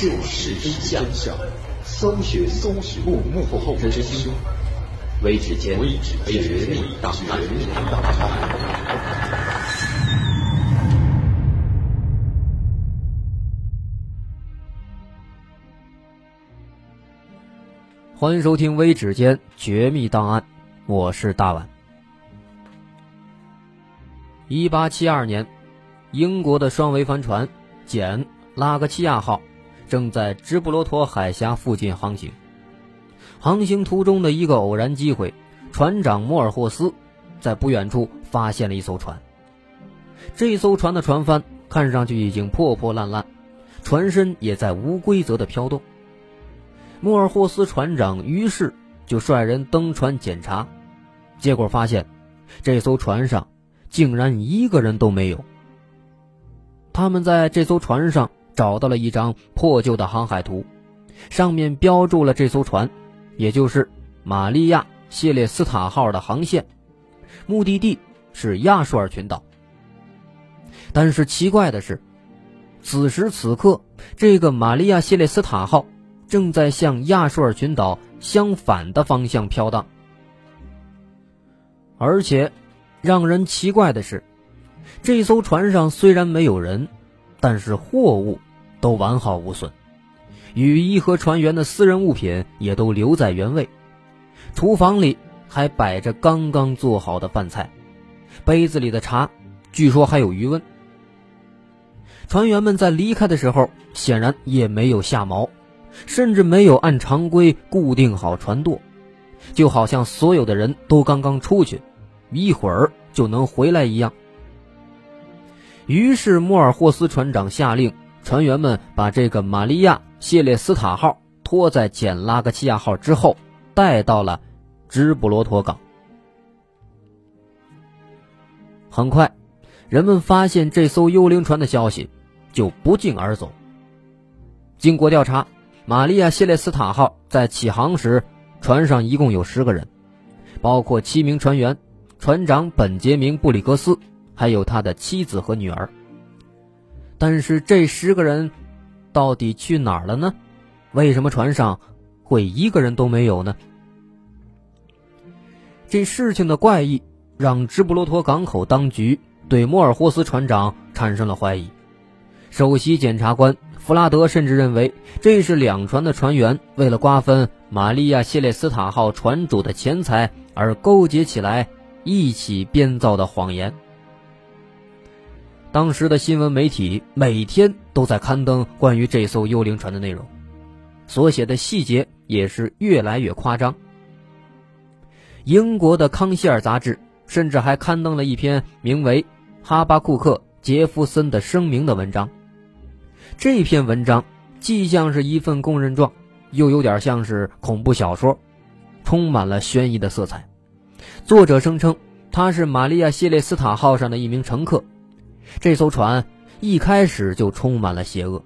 就是真相，搜寻幕幕后真凶。微指尖绝密档案。欢迎收听《微指尖绝密档案》，我是大碗。一八七二年，英国的双桅帆船“简·拉格齐亚号”正在直布罗陀海峡附近航行。航行途中的一个偶然机会，船长莫尔霍斯在不远处发现了一艘船。这艘船的船帆看上去已经破破烂烂，船身也在无规则的飘动。莫尔霍斯船长于是就率人登船检查，结果发现这艘船上竟然一个人都没有。他们在这艘船上找到了一张破旧的航海图，上面标注了这艘船。也就是玛利亚谢列斯塔号的航线，目的地是亚述尔群岛。但是奇怪的是，此时此刻，这个玛利亚谢列斯塔号正在向亚述尔群岛相反的方向飘荡。而且，让人奇怪的是，这艘船上虽然没有人，但是货物都完好无损。雨衣和船员的私人物品也都留在原位，厨房里还摆着刚刚做好的饭菜，杯子里的茶据说还有余温。船员们在离开的时候显然也没有下锚，甚至没有按常规固定好船舵，就好像所有的人都刚刚出去，一会儿就能回来一样。于是莫尔霍斯船长下令船员们把这个玛利亚。谢列斯塔号拖在简拉格齐亚号之后，带到了直布罗陀港。很快，人们发现这艘幽灵船的消息，就不胫而走。经过调查，玛利亚谢列斯塔号在起航时，船上一共有十个人，包括七名船员、船长本杰明布里格斯，还有他的妻子和女儿。但是这十个人。到底去哪儿了呢？为什么船上会一个人都没有呢？这事情的怪异让直布罗陀港口当局对莫尔霍斯船长产生了怀疑。首席检察官弗拉德甚至认为这是两船的船员为了瓜分玛利亚谢列斯塔号船主的钱财而勾结起来一起编造的谎言。当时的新闻媒体每天都在刊登关于这艘幽灵船的内容，所写的细节也是越来越夸张。英国的《康希尔》杂志甚至还刊登了一篇名为《哈巴库克·杰弗森的声明》的文章。这篇文章既像是一份供认状，又有点像是恐怖小说，充满了悬疑的色彩。作者声称他是玛利亚谢列斯塔号上的一名乘客。这艘船一开始就充满了邪恶，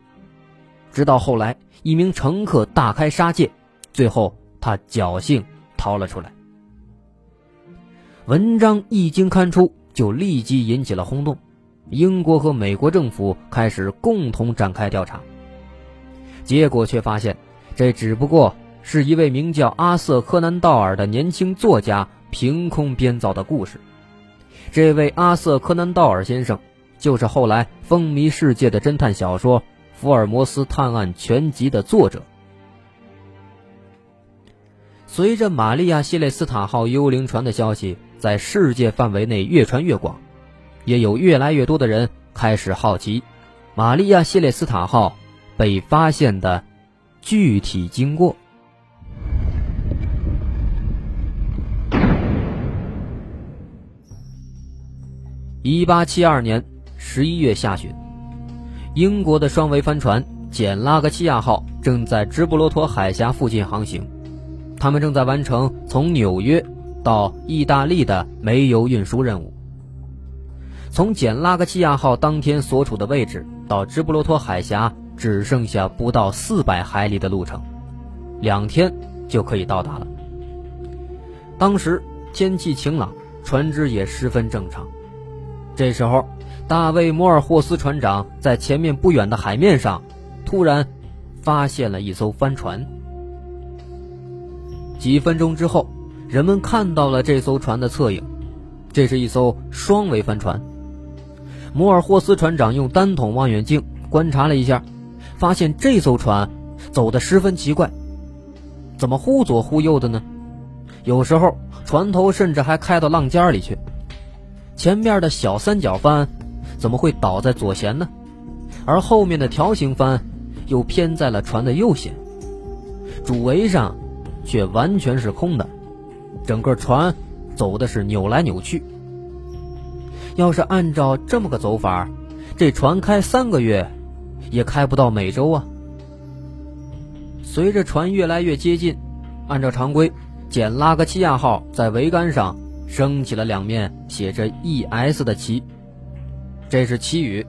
直到后来，一名乘客大开杀戒，最后他侥幸逃了出来。文章一经刊出，就立即引起了轰动，英国和美国政府开始共同展开调查。结果却发现，这只不过是一位名叫阿瑟·柯南道尔的年轻作家凭空编造的故事。这位阿瑟·柯南道尔先生。就是后来风靡世界的侦探小说《福尔摩斯探案全集》的作者。随着玛利亚谢列斯塔号幽灵船的消息在世界范围内越传越广，也有越来越多的人开始好奇玛利亚谢列斯塔号被发现的具体经过。一八七二年。十一月下旬，英国的双桅帆船“简·拉格齐亚号”正在直布罗陀海峡附近航行，他们正在完成从纽约到意大利的煤油运输任务。从“简·拉格齐亚号”当天所处的位置到直布罗陀海峡只剩下不到四百海里的路程，两天就可以到达了。当时天气晴朗，船只也十分正常。这时候。大卫·摩尔霍斯船长在前面不远的海面上，突然发现了一艘帆船。几分钟之后，人们看到了这艘船的侧影，这是一艘双桅帆船。摩尔霍斯船长用单筒望远镜观察了一下，发现这艘船走得十分奇怪，怎么忽左忽右的呢？有时候船头甚至还开到浪尖里去。前面的小三角帆怎么会倒在左舷呢？而后面的条形帆又偏在了船的右舷，主桅上却完全是空的，整个船走的是扭来扭去。要是按照这么个走法，这船开三个月，也开不到美洲啊。随着船越来越接近，按照常规，简拉格齐亚号在桅杆上升起了两面写着 “E.S.” 的旗，这是祈语，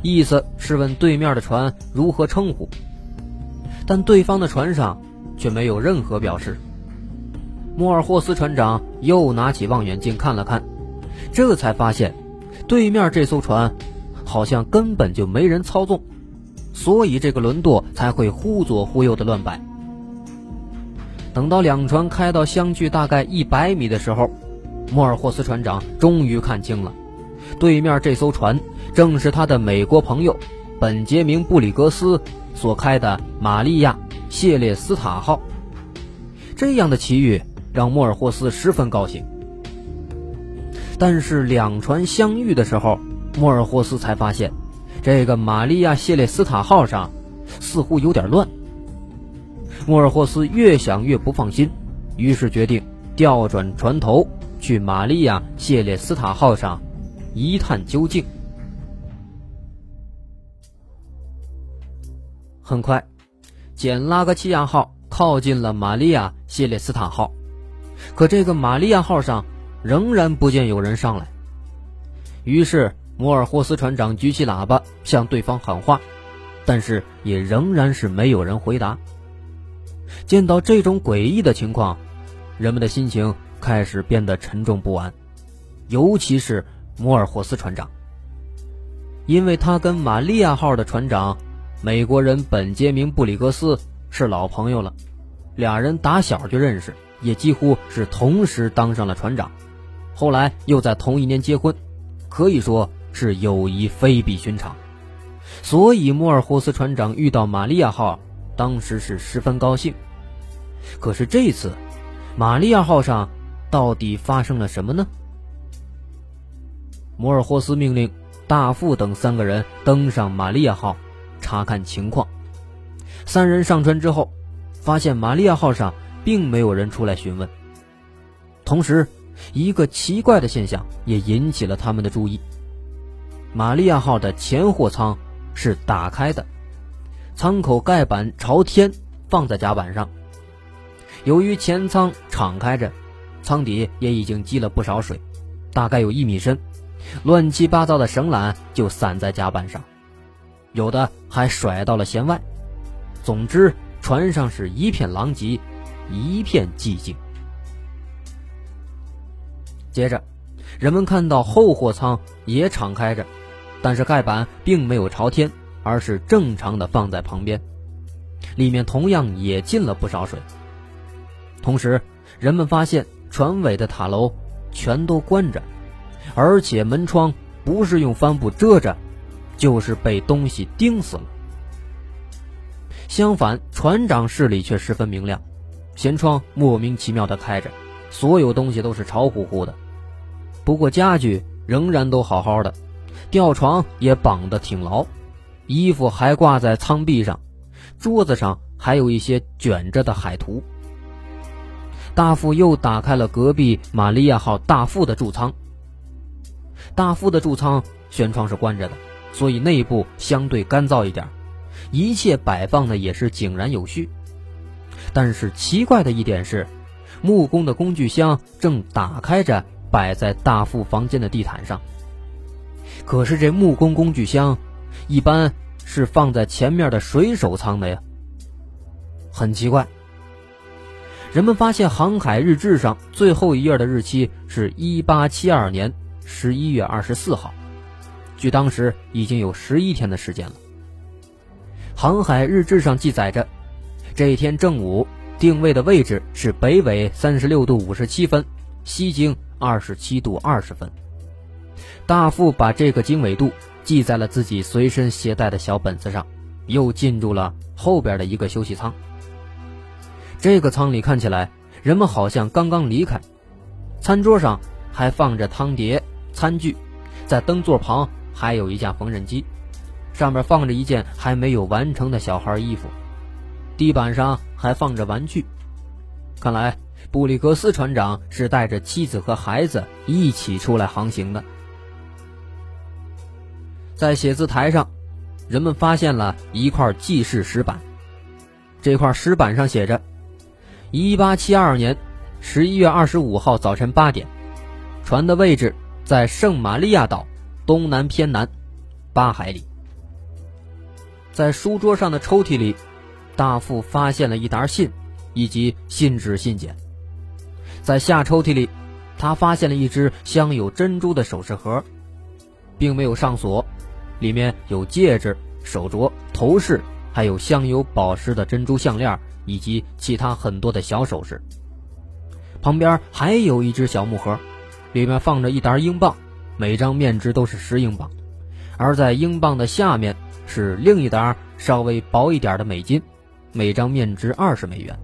意思是问对面的船如何称呼。但对方的船上却没有任何表示。莫尔霍斯船长又拿起望远镜看了看。这才发现，对面这艘船好像根本就没人操纵，所以这个轮舵才会忽左忽右的乱摆。等到两船开到相距大概一百米的时候，莫尔霍斯船长终于看清了，对面这艘船正是他的美国朋友本杰明·布里格斯所开的“玛利亚·谢列斯塔号”。这样的奇遇让莫尔霍斯十分高兴。但是两船相遇的时候，莫尔霍斯才发现，这个玛利亚谢列斯塔号上似乎有点乱。莫尔霍斯越想越不放心，于是决定调转船头去玛利亚谢列斯塔号上一探究竟。很快，简拉格齐亚号靠近了玛利亚谢列斯塔号，可这个玛利亚号上。仍然不见有人上来，于是摩尔霍斯船长举起喇叭向对方喊话，但是也仍然是没有人回答。见到这种诡异的情况，人们的心情开始变得沉重不安，尤其是摩尔霍斯船长，因为他跟玛利亚号的船长美国人本杰明·布里格斯是老朋友了，俩人打小就认识，也几乎是同时当上了船长。后来又在同一年结婚，可以说是友谊非比寻常，所以莫尔霍斯船长遇到玛利亚号，当时是十分高兴。可是这次，玛利亚号上到底发生了什么呢？摩尔霍斯命令大副等三个人登上玛利亚号，查看情况。三人上船之后，发现玛利亚号上并没有人出来询问，同时。一个奇怪的现象也引起了他们的注意。玛利亚号的前货舱是打开的，舱口盖板朝天放在甲板上。由于前舱敞开着，舱底也已经积了不少水，大概有一米深，乱七八糟的绳缆就散在甲板上，有的还甩到了舷外。总之，船上是一片狼藉，一片寂静。接着，人们看到后货舱也敞开着，但是盖板并没有朝天，而是正常的放在旁边，里面同样也进了不少水。同时，人们发现船尾的塔楼全都关着，而且门窗不是用帆布遮着，就是被东西钉死了。相反，船长室里却十分明亮，舷窗莫名其妙的开着。所有东西都是潮乎乎的，不过家具仍然都好好的，吊床也绑得挺牢，衣服还挂在舱壁上，桌子上还有一些卷着的海图。大副又打开了隔壁玛利亚号大副的贮舱。大副的贮舱舷窗是关着的，所以内部相对干燥一点，一切摆放的也是井然有序。但是奇怪的一点是。木工的工具箱正打开着，摆在大副房间的地毯上。可是这木工工具箱，一般是放在前面的水手舱的呀。很奇怪。人们发现航海日志上最后一页的日期是一八七二年十一月二十四号，距当时已经有十一天的时间了。航海日志上记载着，这一天正午定位的位置是北纬三十六度五十七分，西经二十七度二十分。大副把这个经纬度记在了自己随身携带的小本子上，又进入了后边的一个休息舱。这个舱里看起来人们好像刚刚离开，餐桌上还放着汤碟、餐具，在灯座旁还有一架缝纫机。上面放着一件还没有完成的小孩衣服，地板上还放着玩具。看来布里格斯船长是带着妻子和孩子一起出来航行的。在写字台上，人们发现了一块记事石板，这块石板上写着：“一八七二年十一月二十五号早晨八点，船的位置在圣玛利亚岛东南偏南八海里。”在书桌上的抽屉里，大副发现了一沓信，以及信纸信笺。在下抽屉里，他发现了一只镶有珍珠的首饰盒，并没有上锁，里面有戒指、手镯、头饰，还有镶有宝石的珍珠项链，以及其他很多的小首饰。旁边还有一只小木盒，里面放着一沓英镑，每张面值都是十英镑，而在英镑的下面。是另一沓稍微薄一点的美金，每张面值二十美元。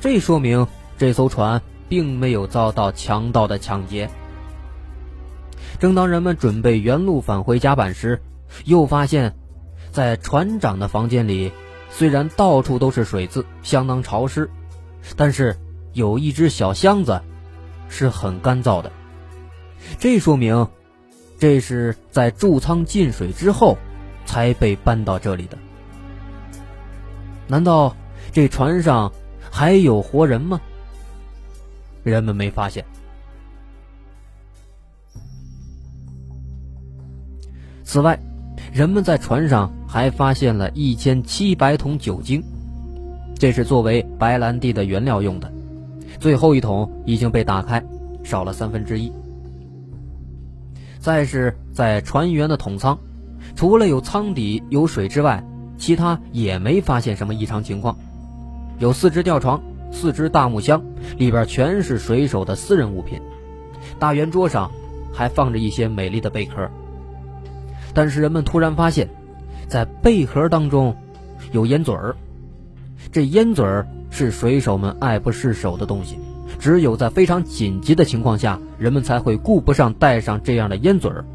这说明这艘船并没有遭到强盗的抢劫。正当人们准备原路返回甲板时，又发现，在船长的房间里，虽然到处都是水渍，相当潮湿，但是有一只小箱子是很干燥的。这说明，这是在贮仓进水之后。才被搬到这里的？难道这船上还有活人吗？人们没发现。此外，人们在船上还发现了一千七百桶酒精，这是作为白兰地的原料用的。最后一桶已经被打开，少了三分之一。再是在船员的桶舱。除了有舱底有水之外，其他也没发现什么异常情况。有四只吊床，四只大木箱，里边全是水手的私人物品。大圆桌上还放着一些美丽的贝壳。但是人们突然发现，在贝壳当中有烟嘴儿。这烟嘴儿是水手们爱不释手的东西，只有在非常紧急的情况下，人们才会顾不上带上这样的烟嘴儿。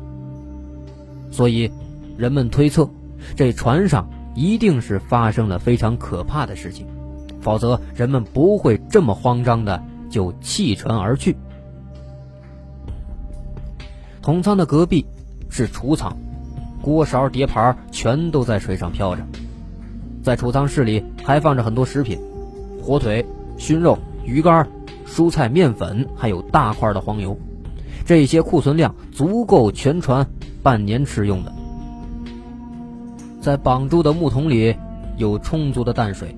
所以。人们推测，这船上一定是发生了非常可怕的事情，否则人们不会这么慌张的就弃船而去。桶舱的隔壁是储仓，锅勺碟盘全都在水上飘着。在储藏室里还放着很多食品，火腿、熏肉、鱼干、蔬菜、面粉，还有大块的黄油。这些库存量足够全船半年吃用的。在绑住的木桶里有充足的淡水，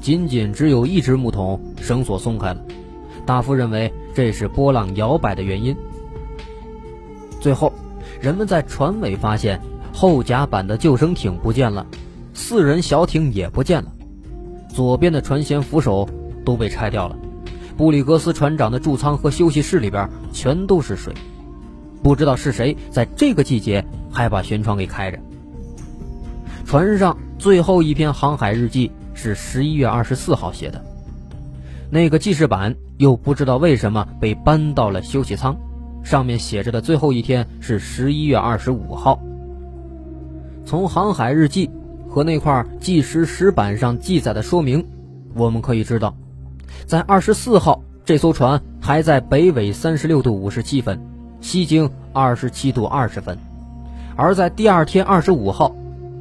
仅仅只有一只木桶绳索松开了。大夫认为这是波浪摇摆的原因。最后，人们在船尾发现后甲板的救生艇不见了，四人小艇也不见了，左边的船舷扶手都被拆掉了。布里格斯船长的贮舱和休息室里边全都是水，不知道是谁在这个季节还把舷窗给开着。船上最后一篇航海日记是十一月二十四号写的，那个记事板又不知道为什么被搬到了休息舱，上面写着的最后一天是十一月二十五号。从航海日记和那块计时石板上记载的说明，我们可以知道，在二十四号这艘船还在北纬三十六度五十七分，西经二十七度二十分，而在第二天二十五号。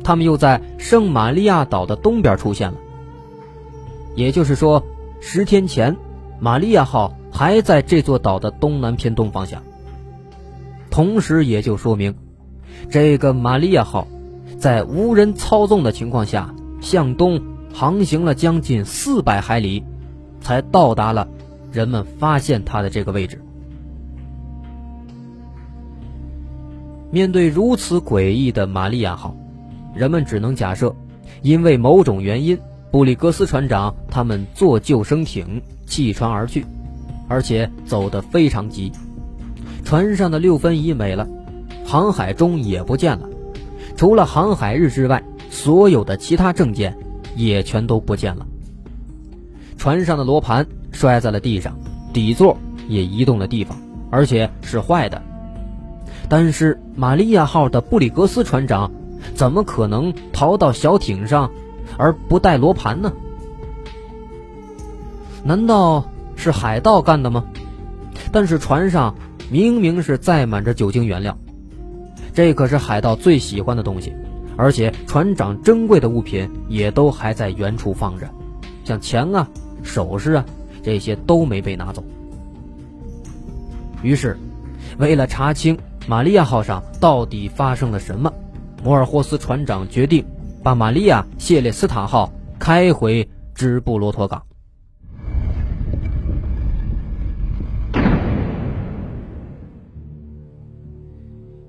他们又在圣玛利亚岛的东边出现了，也就是说，十天前，玛利亚号还在这座岛的东南偏东方向。同时，也就说明，这个玛利亚号在无人操纵的情况下向东航行了将近四百海里，才到达了人们发现它的这个位置。面对如此诡异的玛利亚号。人们只能假设，因为某种原因，布里格斯船长他们坐救生艇弃船而去，而且走得非常急。船上的六分仪没了，航海钟也不见了，除了航海日之外，所有的其他证件也全都不见了。船上的罗盘摔在了地上，底座也移动了地方，而且是坏的。但是玛利亚号的布里格斯船长怎么可能逃到小艇上而不带罗盘呢？难道是海盗干的吗？但是船上明明是载满着酒精原料，这可是海盗最喜欢的东西，而且船长珍贵的物品也都还在原处放着，像钱啊、首饰啊，这些都没被拿走。于是，为了查清。玛利亚号上到底发生了什么？摩尔霍斯船长决定把玛利亚谢列斯塔号开回直布罗陀港。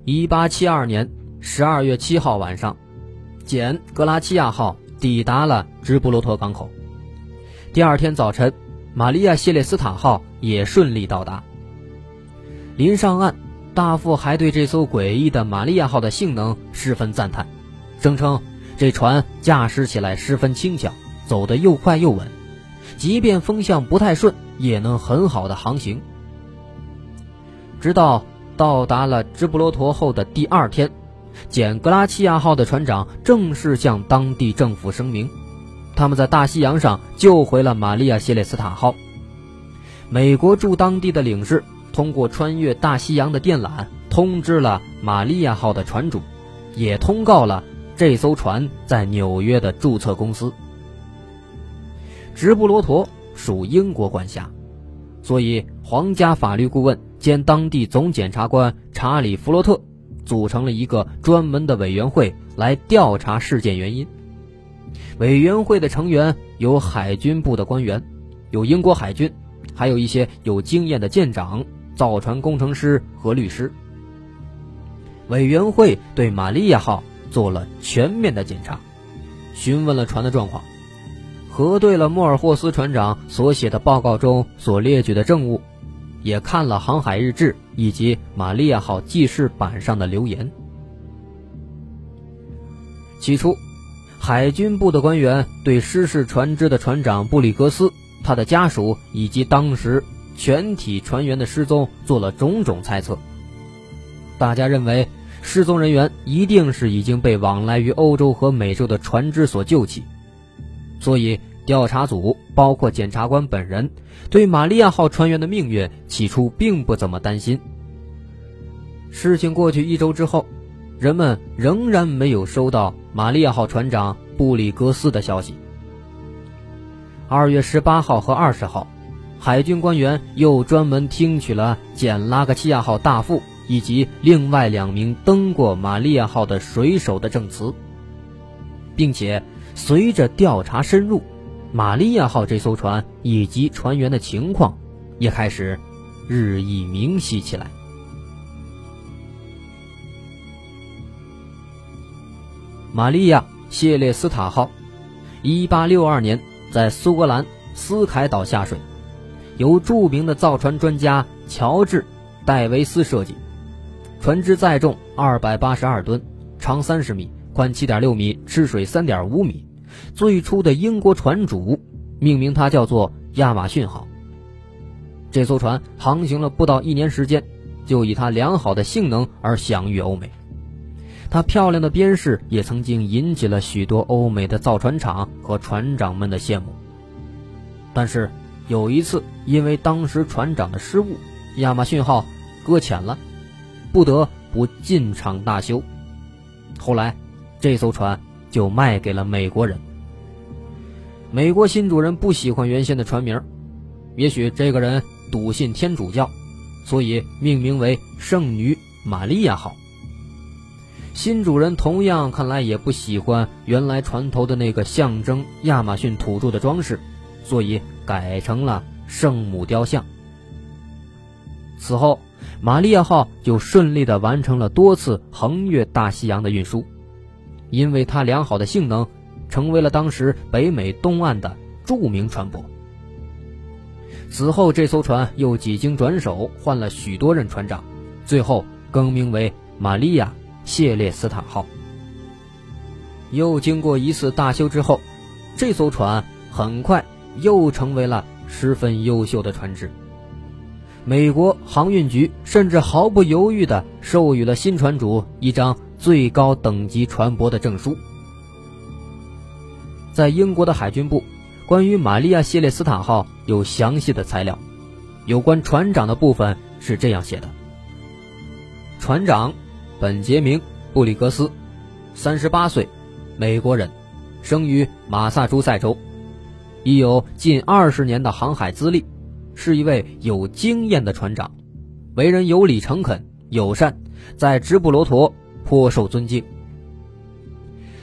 一八七二年十二月七号晚上，简格拉齐亚号抵达了直布罗陀港口。第二天早晨，玛利亚谢列斯塔号也顺利到达。临上岸。大副还对这艘诡异的玛利亚号的性能十分赞叹，声称这船驾驶起来十分轻巧，走得又快又稳，即便风向不太顺，也能很好的航行。直到到达了直布罗陀后的第二天，简格拉齐亚号的船长正式向当地政府声明，他们在大西洋上救回了玛利亚谢列斯塔号。美国驻当地的领事。通过穿越大西洋的电缆通知了玛利亚号的船主，也通告了这艘船在纽约的注册公司。直布罗陀属英国管辖，所以皇家法律顾问兼当地总检察官查理·弗洛特组成了一个专门的委员会来调查事件原因。委员会的成员有海军部的官员，有英国海军，还有一些有经验的舰长。造船工程师和律师委员会对玛利亚号做了全面的检查，询问了船的状况，核对了莫尔霍斯船长所写的报告中所列举的证物，也看了航海日志以及玛利亚号记事板上的留言。起初，海军部的官员对失事船只的船长布里格斯、他的家属以及当时。全体船员的失踪做了种种猜测，大家认为失踪人员一定是已经被往来于欧洲和美洲的船只所救起，所以调查组包括检察官本人对玛利亚号船员的命运起初并不怎么担心。事情过去一周之后，人们仍然没有收到玛利亚号船长布里格斯的消息。二月十八号和二十号。海军官员又专门听取了简拉格齐亚号大副以及另外两名登过玛利亚号的水手的证词，并且随着调查深入，玛利亚号这艘船以及船员的情况也开始日益明晰起来。玛利亚谢列斯塔号，一八六二年在苏格兰斯凯岛下水。由著名的造船专家乔治·戴维斯设计，船只载重二百八十二吨，长三十米，宽七点六米，吃水三点五米。最初的英国船主命名它叫做亚马逊号。这艘船航行了不到一年时间，就以它良好的性能而享誉欧美。它漂亮的边饰也曾经引起了许多欧美的造船厂和船长们的羡慕。但是。有一次，因为当时船长的失误，亚马逊号搁浅了，不得不进场大修。后来，这艘船就卖给了美国人。美国新主人不喜欢原先的船名，也许这个人笃信天主教，所以命名为圣女玛利亚号。新主人同样看来也不喜欢原来船头的那个象征亚马逊土著的装饰，所以。改成了圣母雕像。此后，玛利亚号就顺利的完成了多次横越大西洋的运输。因为它良好的性能，成为了当时北美东岸的著名船舶。此后，这艘船又几经转手，换了许多任船长，最后更名为玛利亚谢列斯塔号。又经过一次大修之后，这艘船很快又成为了十分优秀的船只。美国航运局甚至毫不犹豫地授予了新船主一张最高等级船舶的证书。在英国的海军部，关于玛利亚谢列斯塔号有详细的材料，有关船长的部分是这样写的：船长本杰明·布里格斯，三十八岁，美国人，生于马萨诸塞州，已有近二十年的航海资历。是一位有经验的船长，为人有礼诚恳、友善，在直布罗陀颇受尊敬。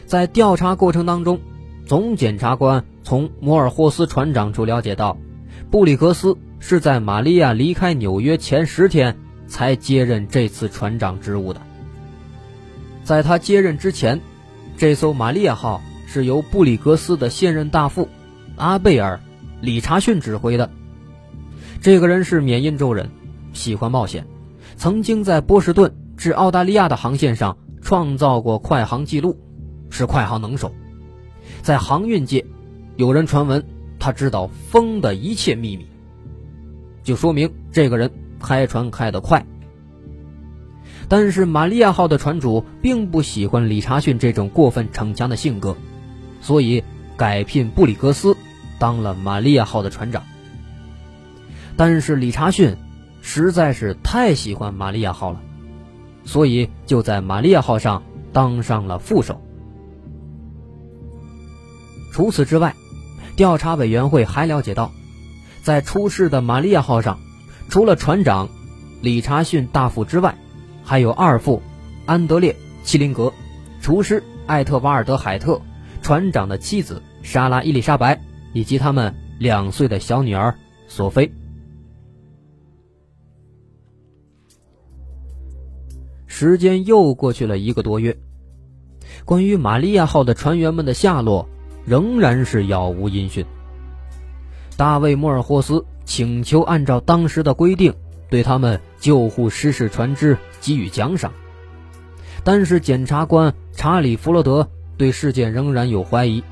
在调查过程当中，总检察官从摩尔霍斯船长处了解到，布里格斯是在玛利亚离开纽约前十天才接任这次船长职务的。在他接任之前，这艘玛利亚号是由布里格斯的现任大副阿贝尔·理查逊指挥的。这个人是缅因州人，喜欢冒险，曾经在波士顿至澳大利亚的航线上创造过快航记录，是快航能手。在航运界，有人传闻他知道风的一切秘密，就说明这个人开船开得快。但是玛利亚号的船主并不喜欢理查逊这种过分逞强的性格，所以改聘布里格斯当了玛利亚号的船长。但是理查逊实在是太喜欢玛利亚号了，所以就在玛利亚号上当上了副手。除此之外，调查委员会还了解到，在出事的玛利亚号上，除了船长理查逊大副之外，还有二副安德烈·齐林格、厨师艾特瓦尔德·海特、船长的妻子莎拉·伊丽莎白以及他们两岁的小女儿索菲。时间又过去了一个多月，关于玛利亚号的船员们的下落仍然是杳无音讯。大卫·莫尔霍斯请求按照当时的规定对他们救护失事船只给予奖赏，但是检察官查理·弗洛德对事件仍然有怀疑，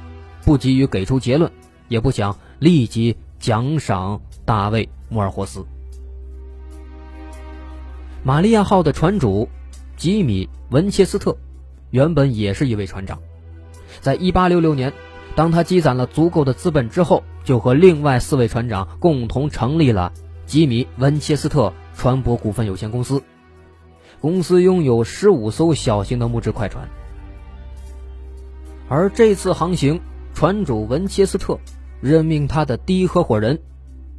不急于给出结论，也不想立即奖赏大卫·莫尔霍斯。玛利亚号的船主。吉米·文切斯特原本也是一位船长，在1866年，当他积攒了足够的资本之后，就和另外四位船长共同成立了吉米·文切斯特船舶股份有限公司。公司拥有十五艘小型的木质快船，而这次航行，船主文切斯特任命他的第一合伙人，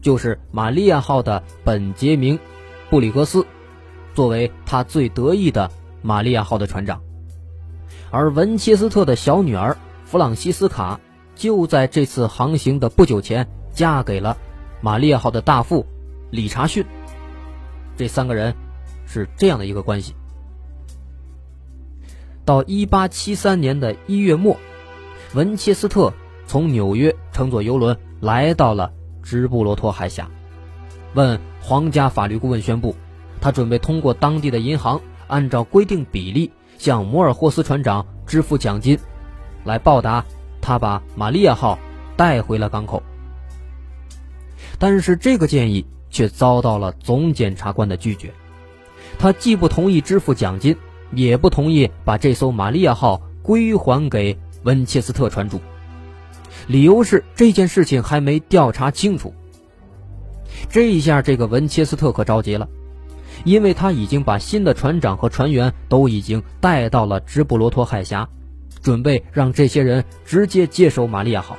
就是玛利亚号的本杰明·布里格斯。作为他最得意的玛利亚号的船长，而文切斯特的小女儿弗朗西斯卡就在这次航行的不久前嫁给了玛利亚号的大副理查逊。这三个人是这样的一个关系。到1873年的一月末，文切斯特从纽约乘坐游轮来到了直布罗陀海峡，问皇家法律顾问宣布。他准备通过当地的银行，按照规定比例向摩尔霍斯船长支付奖金，来报答他把玛利亚号带回了港口。但是这个建议却遭到了总检察官的拒绝，他既不同意支付奖金，也不同意把这艘玛利亚号归还给温切斯特船主，理由是这件事情还没调查清楚。这一下，这个文切斯特可着急了。因为他已经把新的船长和船员都已经带到了直布罗陀海峡，准备让这些人直接接手玛利亚号。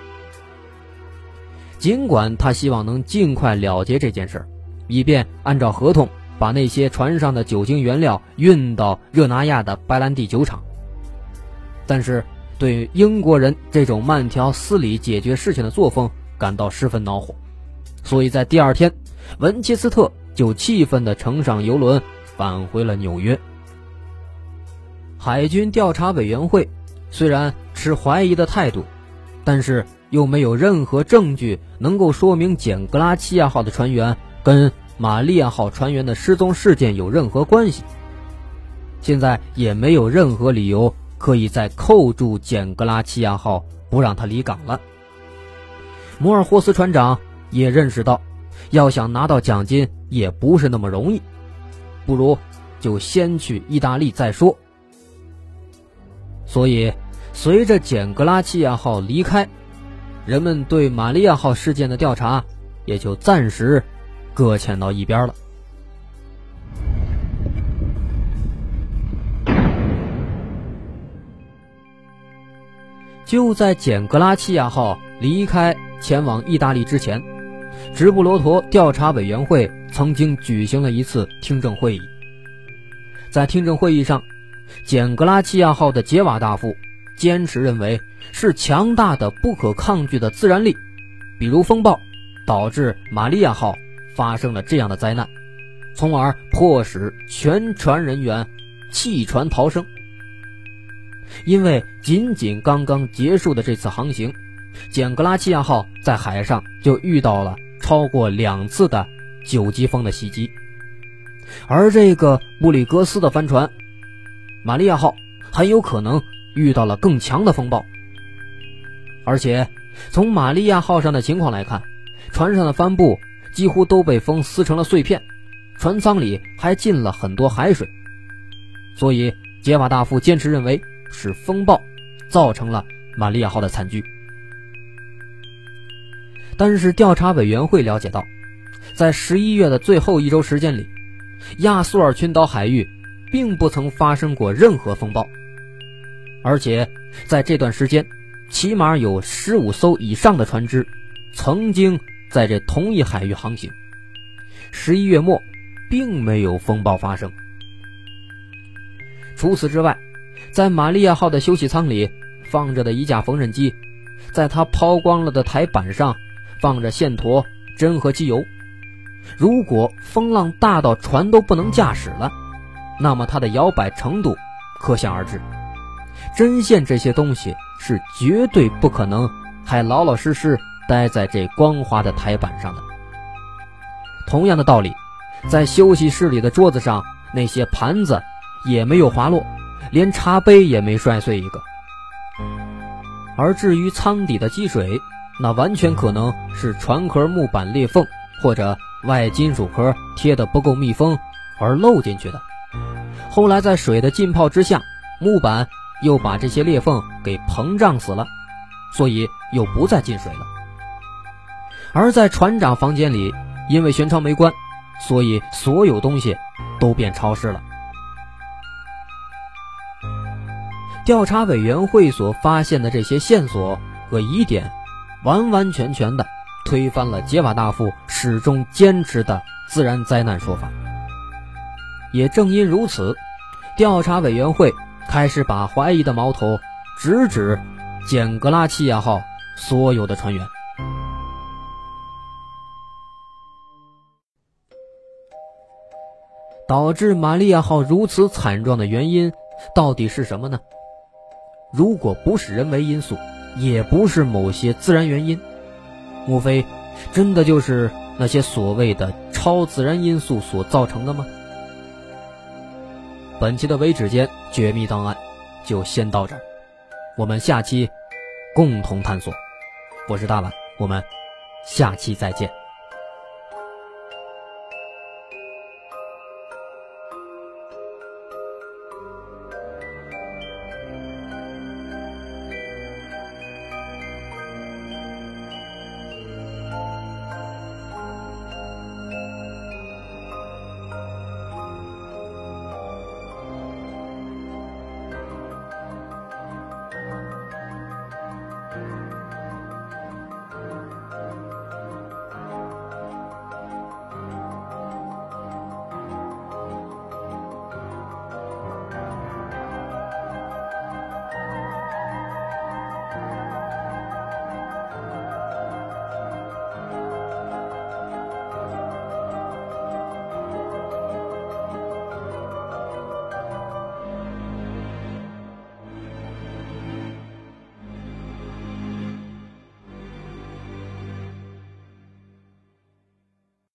尽管他希望能尽快了结这件事儿，以便按照合同把那些船上的酒精原料运到热那亚的白兰地酒厂，但是对英国人这种慢条斯理解决事情的作风感到十分恼火，所以在第二天，文切斯特。就气愤地乘上游轮，返回了纽约。海军调查委员会虽然持怀疑的态度，但是又没有任何证据能够说明简格拉齐亚号的船员跟玛利亚号船员的失踪事件有任何关系。现在也没有任何理由可以再扣住简格拉齐亚号，不让他离港了。摩尔霍斯船长也认识到，要想拿到奖金也不是那么容易，不如就先去意大利再说。所以，随着简格拉齐亚号离开，人们对玛利亚号事件的调查也就暂时搁浅到一边了。就在简格拉齐亚号离开前往意大利之前，直布罗陀调查委员会曾经举行了一次听证会议。在听证会议上，简格拉齐亚号的杰瓦大副坚持认为是强大的、不可抗拒的自然力，比如风暴，导致玛利亚号发生了这样的灾难，从而迫使全船人员弃船逃生。因为仅仅刚刚结束的这次航行，简格拉齐亚号在海上就遇到了超过两次的九级风的袭击，而这个布里格斯的帆船玛利亚号很有可能遇到了更强的风暴。而且从玛利亚号上的情况来看，船上的帆布几乎都被风撕成了碎片，船舱里还进了很多海水，所以杰瓦大副坚持认为。是风暴造成了玛利亚号的惨剧。但是调查委员会了解到，在十一月的最后一周时间里，亚速尔群岛海域并不曾发生过任何风暴，而且在这段时间，起码有十五艘以上的船只曾经在这同一海域航行。十一月末，并没有风暴发生。除此之外，在玛利亚号的休息舱里放着的一架缝纫机，在它抛光了的台板上放着线砣、针和机油。如果风浪大到船都不能驾驶了，那么它的摇摆程度可想而知。针线这些东西是绝对不可能还老老实实待在这光滑的台板上的。同样的道理，在休息室里的桌子上那些盘子也没有滑落。连茶杯也没摔碎一个，而至于舱底的积水，那完全可能是船壳木板裂缝或者外金属壳贴的不够密封而漏进去的。后来在水的浸泡之下，木板又把这些裂缝给膨胀死了，所以又不再进水了。而在船长房间里，因为舷窗没关，所以所有东西都变潮湿了。调查委员会所发现的这些线索和疑点，完完全全的推翻了杰瓦大副始终坚持的自然灾难说法。也正因如此，调查委员会开始把怀疑的矛头直指简格拉齐亚号所有的船员。导致玛利亚号如此惨状的原因到底是什么呢？如果不是人为因素，也不是某些自然原因，莫非真的就是那些所谓的超自然因素所造成的吗？本期的微指间绝密档案就先到这儿，我们下期共同探索。我是大碗，我们下期再见。